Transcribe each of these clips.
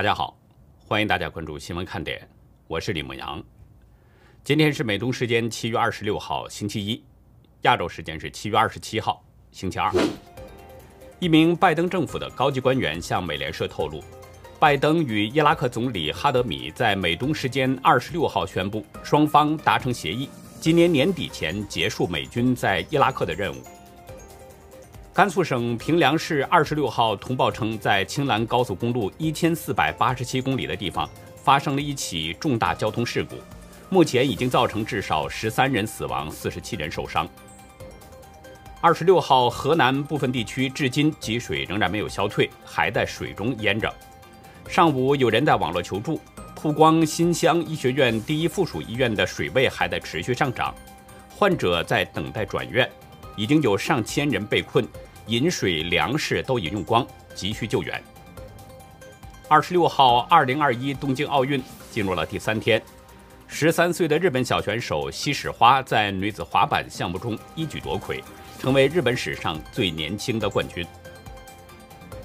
大家好，欢迎大家关注新闻看点，我是李牧阳。今天是美东时间七月二十六号星期一，亚洲时间是七月二十七号星期二。一名拜登政府的高级官员向美联社透露，拜登与伊拉克总理哈德米在美东时间二十六号宣布，双方达成协议，今年年底前结束美军在伊拉克的任务。甘肃省平凉市二十六号通报称，在青兰高速公路一千四百八十七公里的地方发生了一起重大交通事故，目前已经造成至少十三人死亡，四十七人受伤。二十六号，河南部分地区至今积水仍然没有消退，还在水中淹着。上午有人在网络求助，曝光新乡医学院第一附属医院的水位还在持续上涨，患者在等待转院。已经有上千人被困，饮水、粮食都已用光，急需救援。二十六号，二零二一东京奥运进入了第三天，十三岁的日本小选手西矢花在女子滑板项目中一举夺魁，成为日本史上最年轻的冠军。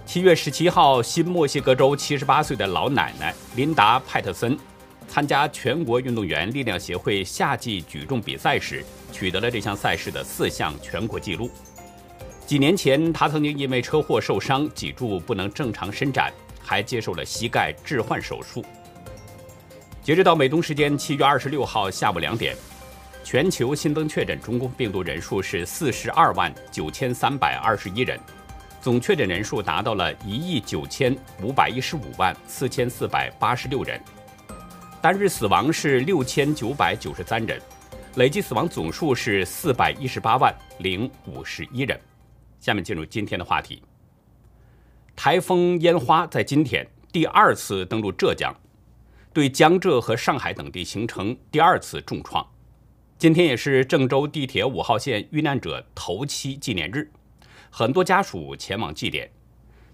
七月十七号，新墨西哥州七十八岁的老奶奶琳达·派特森。参加全国运动员力量协会夏季举重比赛时，取得了这项赛事的四项全国纪录。几年前，他曾经因为车祸受伤，脊柱不能正常伸展，还接受了膝盖置换手术。截止到美东时间七月二十六号下午两点，全球新增确诊中共病毒人数是四十二万九千三百二十一人，总确诊人数达到了一亿九千五百一十五万四千四百八十六人。单日死亡是六千九百九十三人，累计死亡总数是四百一十八万零五十一人。下面进入今天的话题。台风烟花在今天第二次登陆浙江，对江浙和上海等地形成第二次重创。今天也是郑州地铁五号线遇难者头七纪念日，很多家属前往祭奠。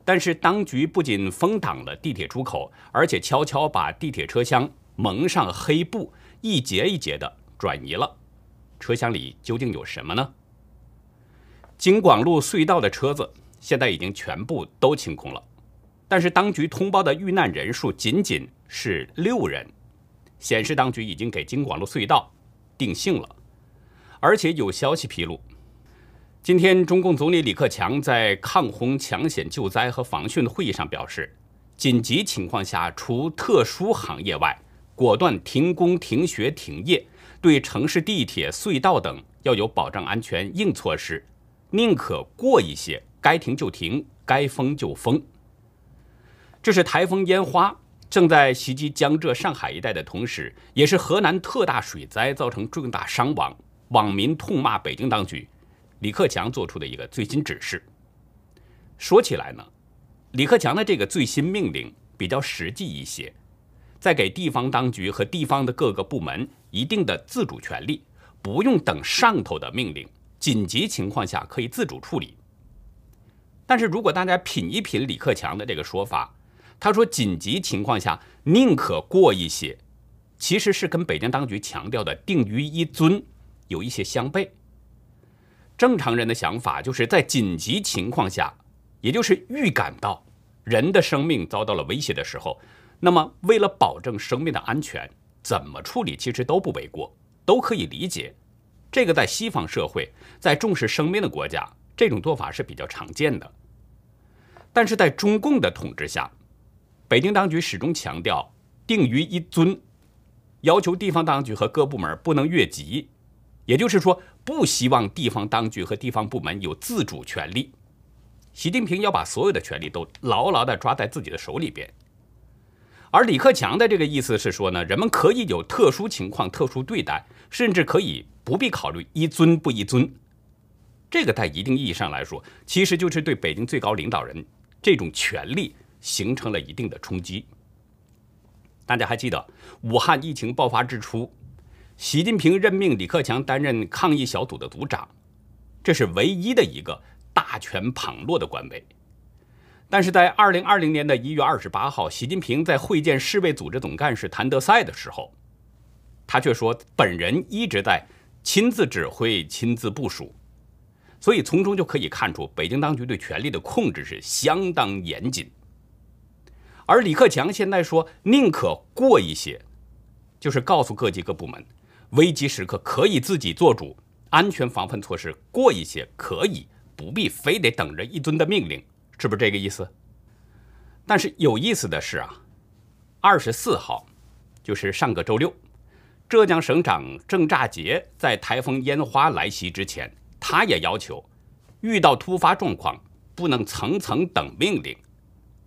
但是当局不仅封挡了地铁出口，而且悄悄把地铁车厢。蒙上黑布，一节一节的转移了。车厢里究竟有什么呢？京广路隧道的车子现在已经全部都清空了，但是当局通报的遇难人数仅仅是六人，显示当局已经给京广路隧道定性了。而且有消息披露，今天中共总理李克强在抗洪抢险救灾和防汛的会议上表示，紧急情况下，除特殊行业外，果断停工、停学、停业，对城市地铁、隧道等要有保障安全硬措施，宁可过一些，该停就停，该封就封。这是台风烟花正在袭击江浙、上海一带的同时，也是河南特大水灾造成重大伤亡，网民痛骂北京当局。李克强做出的一个最新指示。说起来呢，李克强的这个最新命令比较实际一些。再给地方当局和地方的各个部门一定的自主权利，不用等上头的命令，紧急情况下可以自主处理。但是如果大家品一品李克强的这个说法，他说紧急情况下宁可过一些，其实是跟北京当局强调的定于一尊有一些相悖。正常人的想法就是在紧急情况下，也就是预感到人的生命遭到了威胁的时候。那么，为了保证生命的安全，怎么处理其实都不为过，都可以理解。这个在西方社会，在重视生命的国家，这种做法是比较常见的。但是在中共的统治下，北京当局始终强调定于一尊，要求地方当局和各部门不能越级，也就是说，不希望地方当局和地方部门有自主权利。习近平要把所有的权利都牢牢地抓在自己的手里边。而李克强的这个意思是说呢，人们可以有特殊情况特殊对待，甚至可以不必考虑一尊不一尊。这个在一定意义上来说，其实就是对北京最高领导人这种权力形成了一定的冲击。大家还记得武汉疫情爆发之初，习近平任命李克强担任抗疫小组的组长，这是唯一的一个大权旁落的官位。但是在二零二零年的一月二十八号，习近平在会见世卫组织总干事谭德赛的时候，他却说本人一直在亲自指挥、亲自部署，所以从中就可以看出北京当局对权力的控制是相当严谨。而李克强现在说宁可过一些，就是告诉各级各部门，危机时刻可以自己做主，安全防范措施过一些可以，不必非得等着一尊的命令，是不是这个意思？但是有意思的是啊，二十四号，就是上个周六，浙江省长郑乍杰在台风烟花来袭之前，他也要求，遇到突发状况不能层层等命令，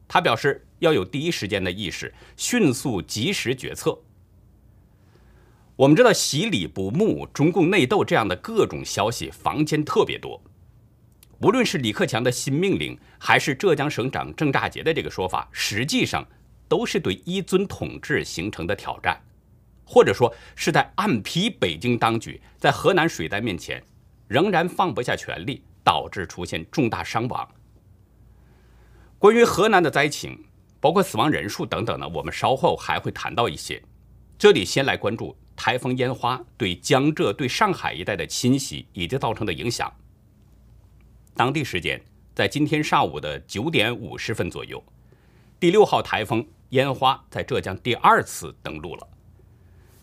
他表示。要有第一时间的意识，迅速及时决策。我们知道洗礼不睦、中共内斗这样的各种消息，坊间特别多。无论是李克强的新命令，还是浙江省长郑乍杰的这个说法，实际上都是对一尊统治形成的挑战，或者说是在暗批北京当局在河南水灾面前仍然放不下权力，导致出现重大伤亡。关于河南的灾情。包括死亡人数等等呢，我们稍后还会谈到一些。这里先来关注台风烟花对江浙、对上海一带的侵袭以及造成的影响。当地时间在今天上午的九点五十分左右，第六号台风烟花在浙江第二次登陆了，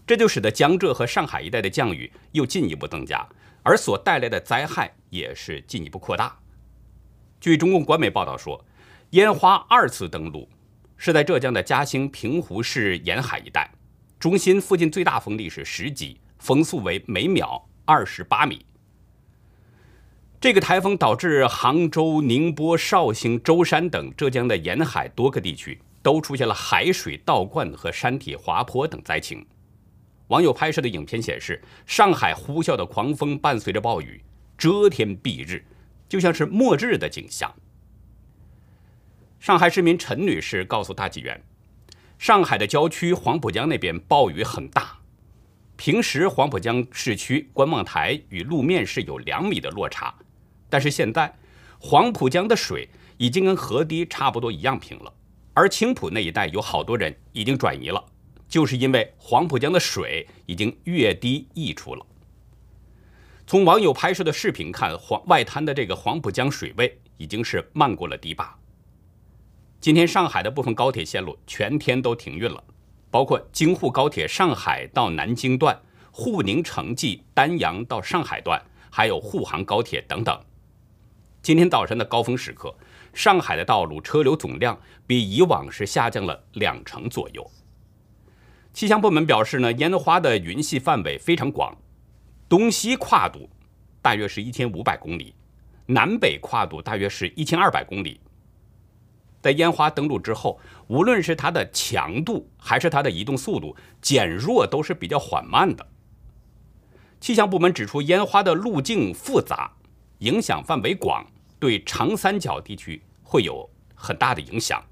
这就使得江浙和上海一带的降雨又进一步增加，而所带来的灾害也是进一步扩大。据中共官媒报道说，烟花二次登陆。是在浙江的嘉兴平湖市沿海一带，中心附近最大风力是十级，风速为每秒二十八米。这个台风导致杭州、宁波、绍兴、舟山等浙江的沿海多个地区都出现了海水倒灌和山体滑坡等灾情。网友拍摄的影片显示，上海呼啸的狂风伴随着暴雨，遮天蔽日，就像是末日的景象。上海市民陈女士告诉大纪元，上海的郊区黄浦江那边暴雨很大，平时黄浦江市区观望台与路面是有两米的落差，但是现在黄浦江的水已经跟河堤差不多一样平了，而青浦那一带有好多人已经转移了，就是因为黄浦江的水已经越堤溢出了。从网友拍摄的视频看，黄外滩的这个黄浦江水位已经是漫过了堤坝。今天上海的部分高铁线路全天都停运了，包括京沪高铁上海到南京段、沪宁城际丹阳到上海段，还有沪杭高铁等等。今天早晨的高峰时刻，上海的道路车流总量比以往是下降了两成左右。气象部门表示呢，烟花的云系范围非常广，东西跨度大约是一千五百公里，南北跨度大约是一千二百公里。在烟花登陆之后，无论是它的强度还是它的移动速度减弱，都是比较缓慢的。气象部门指出，烟花的路径复杂，影响范围广，对长三角地区会有很大的影响。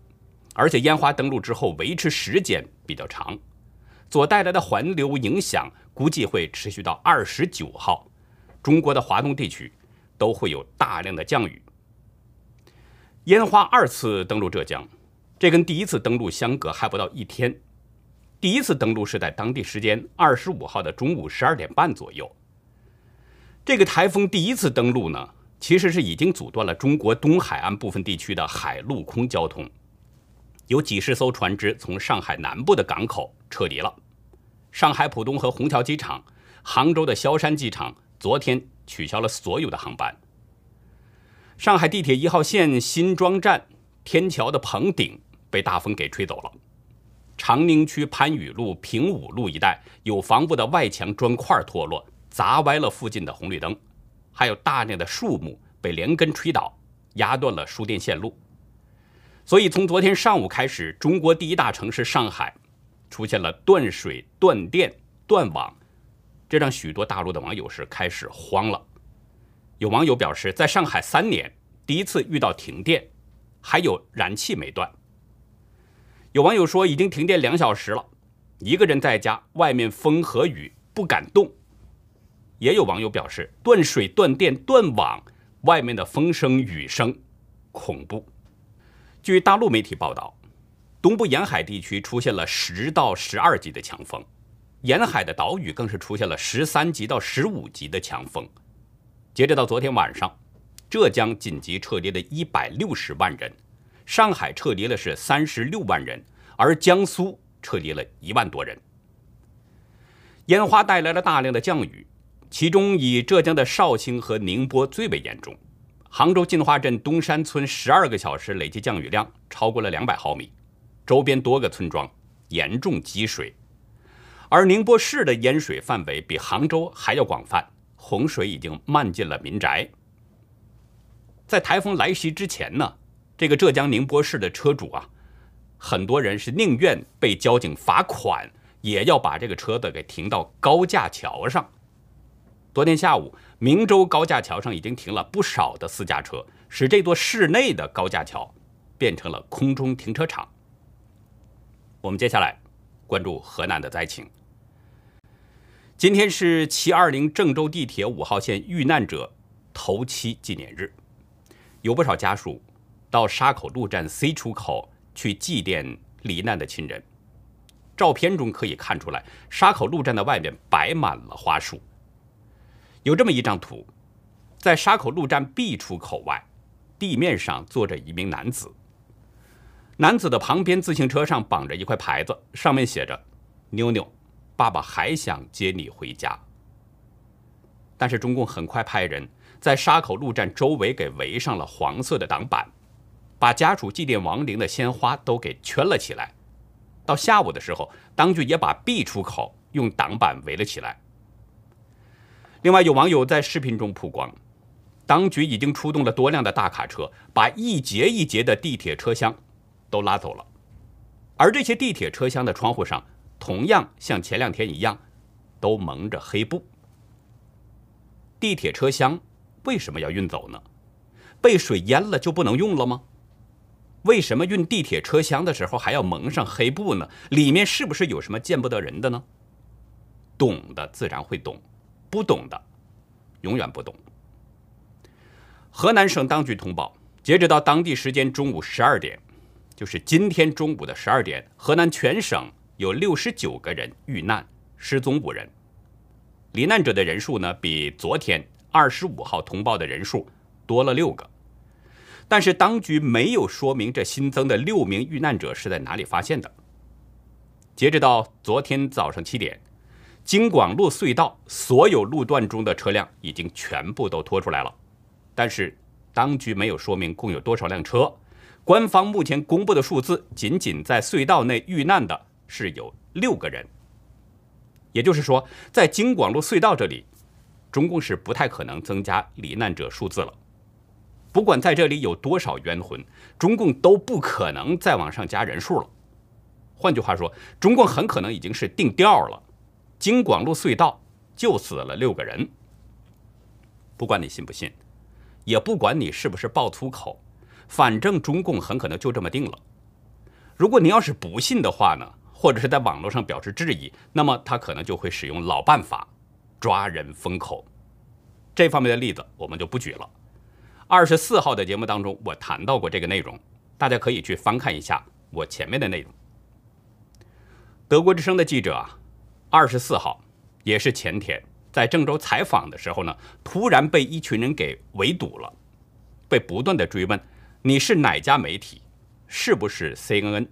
而且烟花登陆之后维持时间比较长，所带来的环流影响估计会持续到二十九号，中国的华东地区都会有大量的降雨。烟花二次登陆浙江，这跟第一次登陆相隔还不到一天。第一次登陆是在当地时间二十五号的中午十二点半左右。这个台风第一次登陆呢，其实是已经阻断了中国东海岸部分地区的海陆空交通，有几十艘船只从上海南部的港口撤离了。上海浦东和虹桥机场、杭州的萧山机场昨天取消了所有的航班。上海地铁一号线新庄站天桥的棚顶被大风给吹走了，长宁区番禺路、平武路一带有房屋的外墙砖块脱落，砸歪了附近的红绿灯，还有大量的树木被连根吹倒，压断了输电线路。所以从昨天上午开始，中国第一大城市上海出现了断水、断电、断网，这让许多大陆的网友是开始慌了。有网友表示，在上海三年第一次遇到停电，还有燃气没断。有网友说已经停电两小时了，一个人在家，外面风和雨不敢动。也有网友表示断水、断电、断网，外面的风声、雨声恐怖。据大陆媒体报道，东部沿海地区出现了十到十二级的强风，沿海的岛屿更是出现了十三级到十五级的强风。截止到昨天晚上，浙江紧急撤离了一百六十万人，上海撤离了是三十六万人，而江苏撤离了一万多人。烟花带来了大量的降雨，其中以浙江的绍兴和宁波最为严重。杭州进化镇东山村十二个小时累计降雨量超过了两百毫米，周边多个村庄严重积水。而宁波市的淹水范围比杭州还要广泛，洪水已经漫进了民宅。在台风来袭之前呢，这个浙江宁波市的车主啊，很多人是宁愿被交警罚款。也要把这个车子给停到高架桥上。昨天下午，明州高架桥上已经停了不少的私家车，使这座市内的高架桥变成了空中停车场。我们接下来关注河南的灾情。今天是七二零郑州地铁五号线遇难者头七纪念日，有不少家属到沙口路站 C 出口去祭奠罹难的亲人。照片中可以看出来，沙口路站的外面摆满了花束。有这么一张图，在沙口路站 B 出口外，地面上坐着一名男子。男子的旁边自行车上绑着一块牌子，上面写着：“妞妞，爸爸还想接你回家。”但是中共很快派人在沙口路站周围给围上了黄色的挡板，把家属祭奠亡灵的鲜花都给圈了起来。到下午的时候，当局也把 B 出口用挡板围了起来。另外，有网友在视频中曝光，当局已经出动了多辆的大卡车，把一节一节的地铁车厢都拉走了。而这些地铁车厢的窗户上，同样像前两天一样，都蒙着黑布。地铁车厢为什么要运走呢？被水淹了就不能用了吗？为什么运地铁车厢的时候还要蒙上黑布呢？里面是不是有什么见不得人的呢？懂的自然会懂，不懂的永远不懂。河南省当局通报，截止到当地时间中午十二点，就是今天中午的十二点，河南全省有六十九个人遇难，失踪五人。罹难者的人数呢，比昨天二十五号通报的人数多了六个。但是当局没有说明这新增的六名遇难者是在哪里发现的。截止到昨天早上七点，京广路隧道所有路段中的车辆已经全部都拖出来了，但是当局没有说明共有多少辆车。官方目前公布的数字，仅仅在隧道内遇难的是有六个人。也就是说，在京广路隧道这里，中共是不太可能增加罹难者数字了。不管在这里有多少冤魂，中共都不可能再往上加人数了。换句话说，中共很可能已经是定调了。京广路隧道就死了六个人。不管你信不信，也不管你是不是爆粗口，反正中共很可能就这么定了。如果你要是不信的话呢，或者是在网络上表示质疑，那么他可能就会使用老办法，抓人封口。这方面的例子我们就不举了。二十四号的节目当中，我谈到过这个内容，大家可以去翻看一下我前面的内容。德国之声的记者啊，二十四号也是前天在郑州采访的时候呢，突然被一群人给围堵了，被不断的追问你是哪家媒体，是不是 CNN？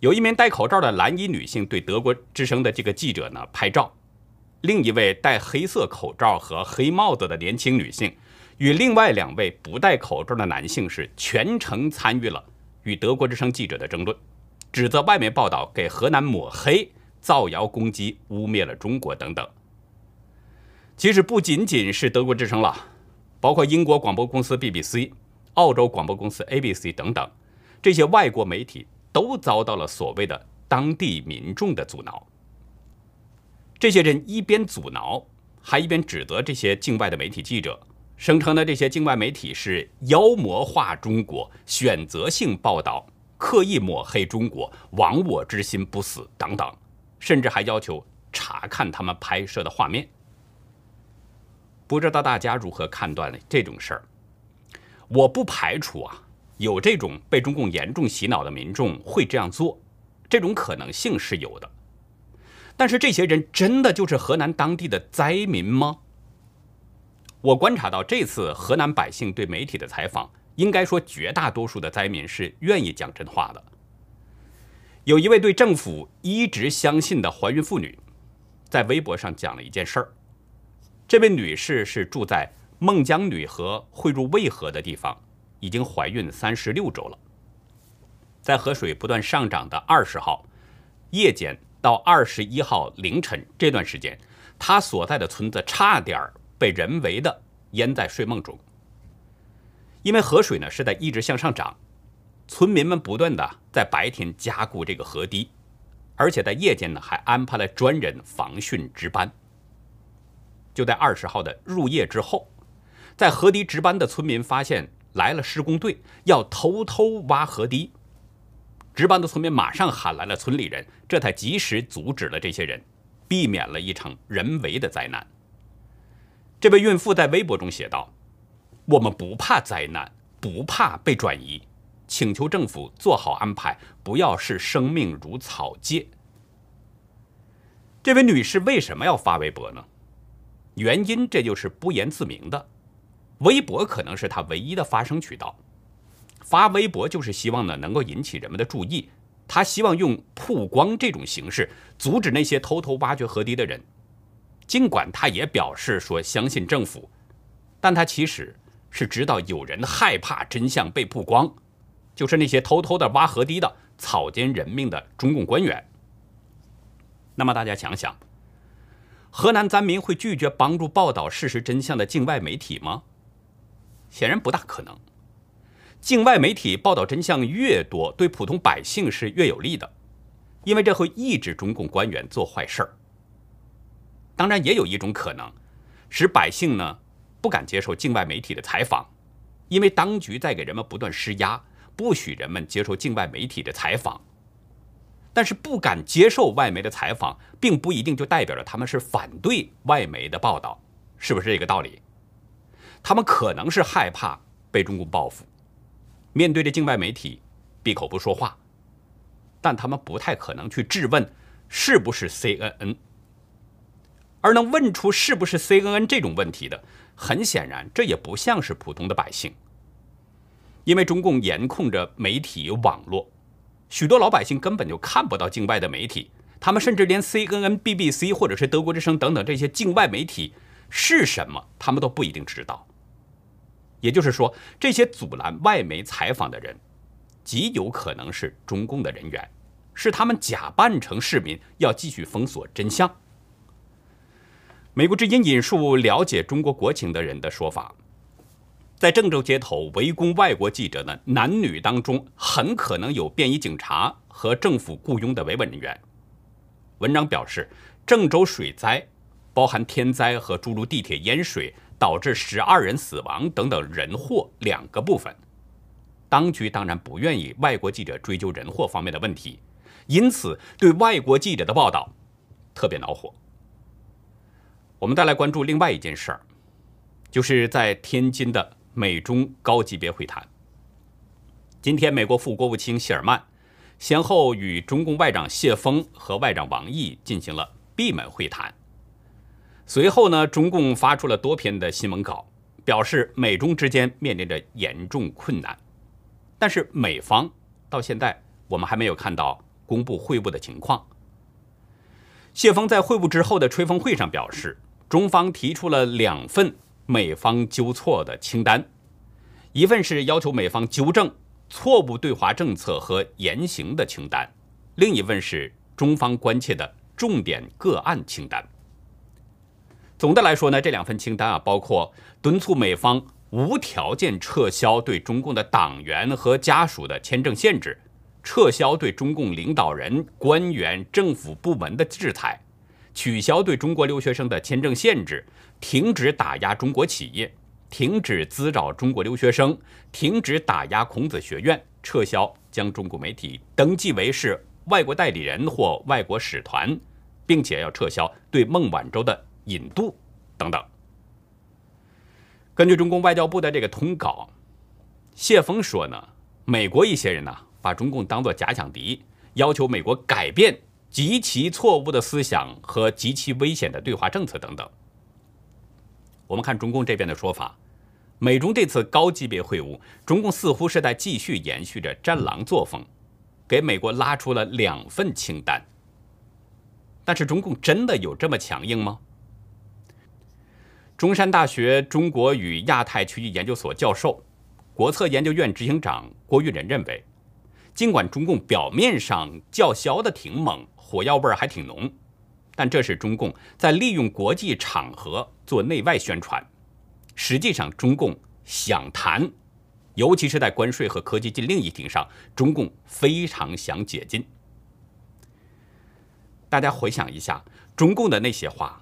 有一名戴口罩的蓝衣女性对德国之声的这个记者呢拍照，另一位戴黑色口罩和黑帽子的年轻女性。与另外两位不戴口罩的男性是全程参与了与德国之声记者的争论，指责外媒报道给河南抹黑、造谣攻击、污蔑了中国等等。其实不仅仅是德国之声了，包括英国广播公司 BBC、澳洲广播公司 ABC 等等，这些外国媒体都遭到了所谓的当地民众的阻挠。这些人一边阻挠，还一边指责这些境外的媒体记者。声称的这些境外媒体是妖魔化中国、选择性报道、刻意抹黑中国、亡我之心不死等等，甚至还要求查看他们拍摄的画面。不知道大家如何判断这种事儿？我不排除啊，有这种被中共严重洗脑的民众会这样做，这种可能性是有的。但是这些人真的就是河南当地的灾民吗？我观察到，这次河南百姓对媒体的采访应该说绝大多数的灾民是愿意讲真话的。有一位对政府一直相信的怀孕妇女，在微博上讲了一件事儿。这位女士是住在孟姜女河汇入渭河的地方，已经怀孕三十六周了。在河水不断上涨的二十号夜间到二十一号凌晨这段时间，她所在的村子差点被人为的淹在睡梦中。因为河水呢是在一直向上涨，村民们不断的在白天加固这个河堤，而且在夜间呢还安排了专人防汛值班。就在二十号的入夜之后，在河堤值班的村民发现来了施工队，要偷偷挖河堤。值班的村民马上喊来了村里人，这才及时阻止了这些人，避免了一场人为的灾难。这位孕妇在微博中写道：“我们不怕灾难，不怕被转移，请求政府做好安排，不要视生命如草芥。”这位女士为什么要发微博呢？原因这就是不言自明的，微博可能是她唯一的发声渠道。发微博就是希望呢能够引起人们的注意，他希望用曝光这种形式阻止那些偷偷挖掘河堤的人。尽管他也表示说相信政府，但他其实是知道有人害怕真相被曝光，就是那些偷偷的挖河堤的草菅人命的中共官员。那么大家想想，河南灾民会拒绝帮助报道事实真相的境外媒体吗？显然不大可能。境外媒体报道真相越多，对普通百姓是越有利的，因为这会抑制中共官员做坏事儿。当然，也有一种可能，使百姓呢不敢接受境外媒体的采访，因为当局在给人们不断施压，不许人们接受境外媒体的采访。但是，不敢接受外媒的采访，并不一定就代表着他们是反对外媒的报道，是不是这个道理？他们可能是害怕被中共报复。面对着境外媒体，闭口不说话，但他们不太可能去质问是不是 CNN。而能问出是不是 CNN 这种问题的，很显然这也不像是普通的百姓，因为中共严控着媒体网络，许多老百姓根本就看不到境外的媒体，他们甚至连 CNN、BBC 或者是德国之声等等这些境外媒体是什么，他们都不一定知道。也就是说，这些阻拦外媒采访的人，极有可能是中共的人员，是他们假扮成市民，要继续封锁真相。美国之音引述了解中国国情的人的说法，在郑州街头围攻外国记者的男女当中，很可能有便衣警察和政府雇佣的维稳人员。文章表示，郑州水灾包含天灾和诸如地铁淹水。导致十二人死亡等等人祸两个部分，当局当然不愿意外国记者追究人祸方面的问题，因此对外国记者的报道特别恼火。我们再来关注另外一件事儿，就是在天津的美中高级别会谈。今天，美国副国务卿谢尔曼先后与中共外长谢峰和外长王毅进行了闭门会谈。随后呢，中共发出了多篇的新闻稿，表示美中之间面临着严重困难。但是美方到现在我们还没有看到公布会晤的情况。谢峰在会晤之后的吹风会上表示，中方提出了两份美方纠错的清单，一份是要求美方纠正错误对华政策和言行的清单，另一份是中方关切的重点个案清单。总的来说呢，这两份清单啊，包括敦促美方无条件撤销对中共的党员和家属的签证限制，撤销对中共领导人、官员、政府部门的制裁，取消对中国留学生的签证限制，停止打压中国企业，停止滋扰中国留学生，停止打压孔子学院，撤销将中国媒体登记为是外国代理人或外国使团，并且要撤销对孟晚舟的。引渡等等。根据中共外交部的这个通稿，谢峰说呢，美国一些人呢把中共当作假想敌，要求美国改变极其错误的思想和极其危险的对华政策等等。我们看中共这边的说法，美中这次高级别会晤，中共似乎是在继续延续着战狼作风，给美国拉出了两份清单。但是中共真的有这么强硬吗？中山大学中国与亚太区域研究所教授、国策研究院执行长郭玉仁认为，尽管中共表面上叫嚣的挺猛，火药味儿还挺浓，但这是中共在利用国际场合做内外宣传。实际上，中共想谈，尤其是在关税和科技禁令议题上，中共非常想解禁。大家回想一下，中共的那些话，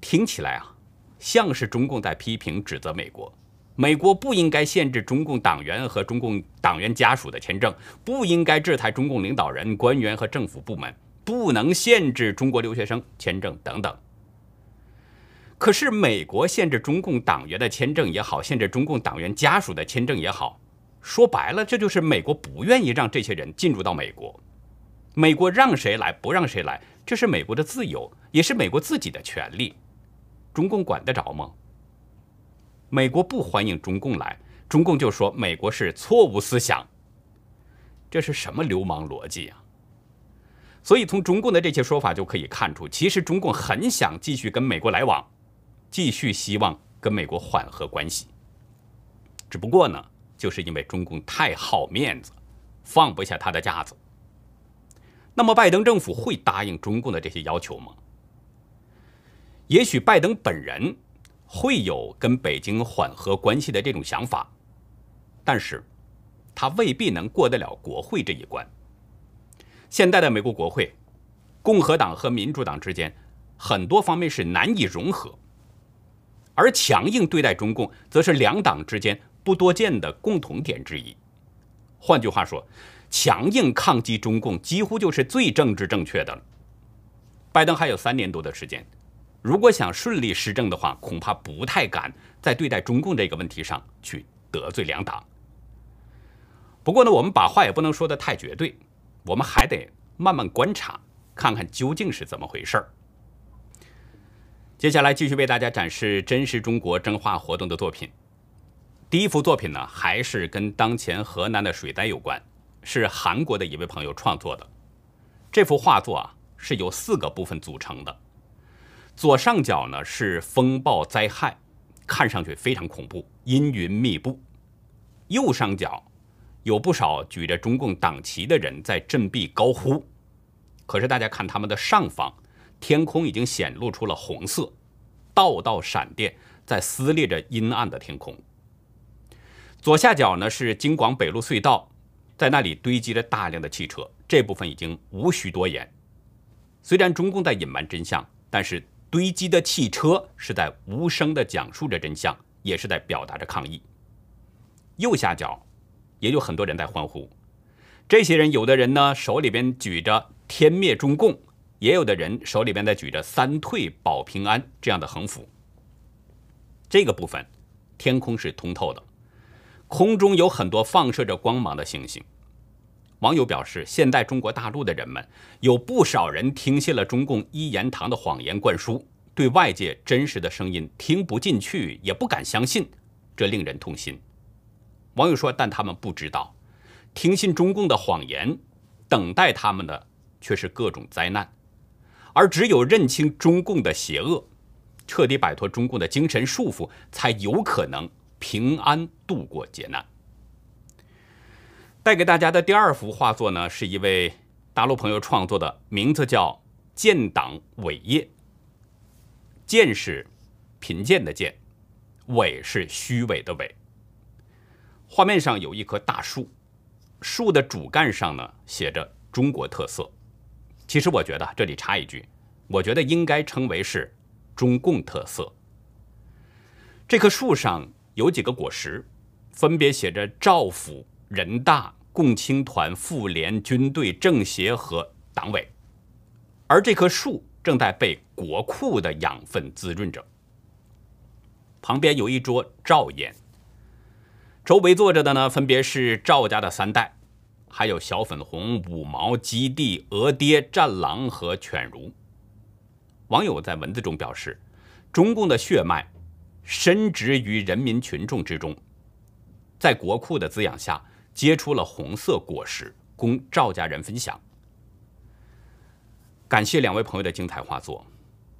听起来啊，像是中共在批评、指责美国。美国不应该限制中共党员和中共党员家属的签证，不应该制裁中共领导人、官员和政府部门，不能限制中国留学生签证等等。可是，美国限制中共党员的签证也好，限制中共党员家属的签证也好，说白了，这就是美国不愿意让这些人进入到美国。美国让谁来，不让谁来，这是美国的自由，也是美国自己的权利。中共管得着吗？美国不欢迎中共来，中共就说美国是错误思想。这是什么流氓逻辑啊？所以，从中共的这些说法就可以看出，其实中共很想继续跟美国来往。继续希望跟美国缓和关系，只不过呢，就是因为中共太好面子，放不下他的架子。那么，拜登政府会答应中共的这些要求吗？也许拜登本人会有跟北京缓和关系的这种想法，但是，他未必能过得了国会这一关。现在的美国国会，共和党和民主党之间很多方面是难以融合。而强硬对待中共，则是两党之间不多见的共同点之一。换句话说，强硬抗击中共几乎就是最政治正确的了。拜登还有三年多的时间，如果想顺利施政的话，恐怕不太敢在对待中共这个问题上去得罪两党。不过呢，我们把话也不能说的太绝对，我们还得慢慢观察，看看究竟是怎么回事儿。接下来继续为大家展示真实中国征画活动的作品。第一幅作品呢，还是跟当前河南的水灾有关，是韩国的一位朋友创作的。这幅画作啊，是由四个部分组成的。左上角呢是风暴灾害，看上去非常恐怖，阴云密布。右上角有不少举着中共党旗的人在振臂高呼，可是大家看他们的上方。天空已经显露出了红色，道道闪电在撕裂着阴暗的天空。左下角呢是京广北路隧道，在那里堆积着大量的汽车，这部分已经无需多言。虽然中共在隐瞒真相，但是堆积的汽车是在无声地讲述着真相，也是在表达着抗议。右下角也有很多人在欢呼，这些人有的人呢手里边举着“天灭中共”。也有的人手里边在举着“三退保平安”这样的横幅。这个部分，天空是通透的，空中有很多放射着光芒的星星。网友表示，现在中国大陆的人们有不少人听信了中共一言堂的谎言灌输，对外界真实的声音听不进去，也不敢相信，这令人痛心。网友说：“但他们不知道，听信中共的谎言，等待他们的却是各种灾难。”而只有认清中共的邪恶，彻底摆脱中共的精神束缚，才有可能平安度过劫难。带给大家的第二幅画作呢，是一位大陆朋友创作的，名字叫《建党伟业》。建是贫贱的建，伟是虚伪的伪。画面上有一棵大树，树的主干上呢写着“中国特色”。其实我觉得这里插一句，我觉得应该称为是中共特色。这棵树上有几个果实，分别写着赵府、人大、共青团、妇联、军队、政协和党委，而这棵树正在被国库的养分滋润着。旁边有一桌赵宴，周围坐着的呢，分别是赵家的三代。还有小粉红、五毛、基地、鹅爹、战狼和犬儒。网友在文字中表示，中共的血脉深植于人民群众之中，在国库的滋养下，结出了红色果实，供赵家人分享。感谢两位朋友的精彩画作，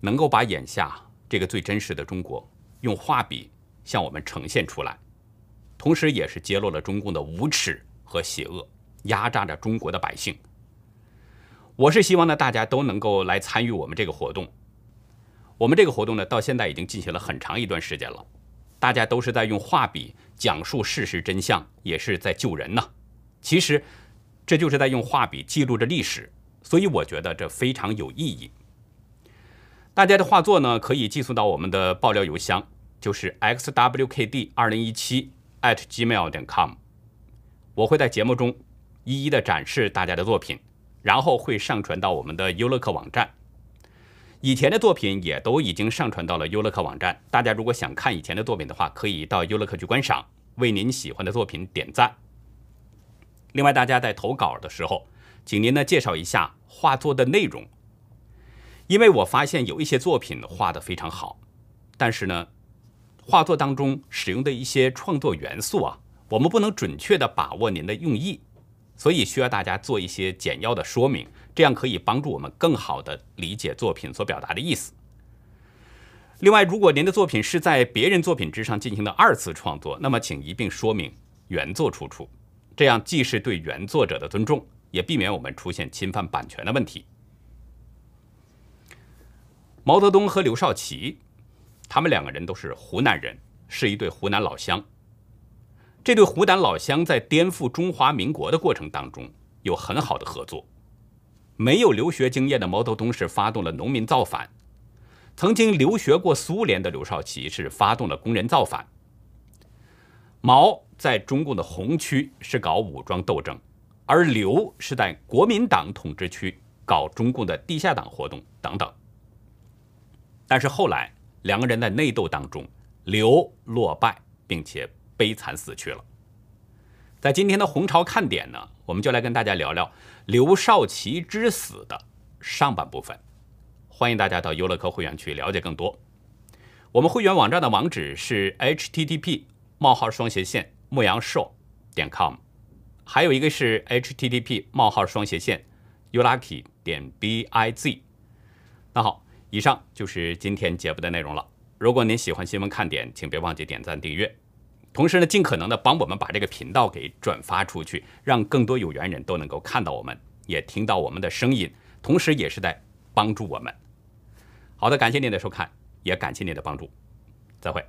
能够把眼下这个最真实的中国用画笔向我们呈现出来，同时也是揭露了中共的无耻和邪恶，压榨着中国的百姓。我是希望呢，大家都能够来参与我们这个活动。我们这个活动呢，到现在已经进行了很长一段时间了，大家都是在用画笔讲述事实真相，也是在救人呢。其实，这就是在用画笔记录着历史，所以我觉得这非常有意义。大家的画作呢，可以寄送到我们的爆料邮箱，就是 xwkd 二零一七 at gmail 点 com，我会在节目中一一的展示大家的作品。然后会上传到我们的优乐客网站，以前的作品也都已经上传到了优乐客网站。大家如果想看以前的作品的话，可以到优乐客去观赏，为您喜欢的作品点赞。另外，大家在投稿的时候，请您呢介绍一下画作的内容，因为我发现有一些作品画的非常好，但是呢，画作当中使用的一些创作元素啊，我们不能准确的把握您的用意。所以需要大家做一些简要的说明，这样可以帮助我们更好的理解作品所表达的意思。另外，如果您的作品是在别人作品之上进行的二次创作，那么请一并说明原作出处，这样既是对原作者的尊重，也避免我们出现侵犯版权的问题。毛泽东和刘少奇，他们两个人都是湖南人，是一对湖南老乡。这对湖南老乡在颠覆中华民国的过程当中有很好的合作。没有留学经验的毛泽东是发动了农民造反，曾经留学过苏联的刘少奇是发动了工人造反。毛在中共的红区是搞武装斗争，而刘是在国民党统治区搞中共的地下党活动等等。但是后来两个人在内斗当中，刘落败，并且。悲惨死去了。在今天的红潮看点呢，我们就来跟大家聊聊刘少奇之死的上半部分。欢迎大家到优乐客会员去了解更多。我们会员网站的网址是 http: 冒号双斜线牧羊兽点 com，还有一个是 http: 冒号双斜线 ulucky 点 biz。那好，以上就是今天节目的内容了。如果您喜欢新闻看点，请别忘记点赞订阅。同时呢，尽可能的帮我们把这个频道给转发出去，让更多有缘人都能够看到我们，也听到我们的声音，同时也是在帮助我们。好的，感谢您的收看，也感谢您的帮助，再会。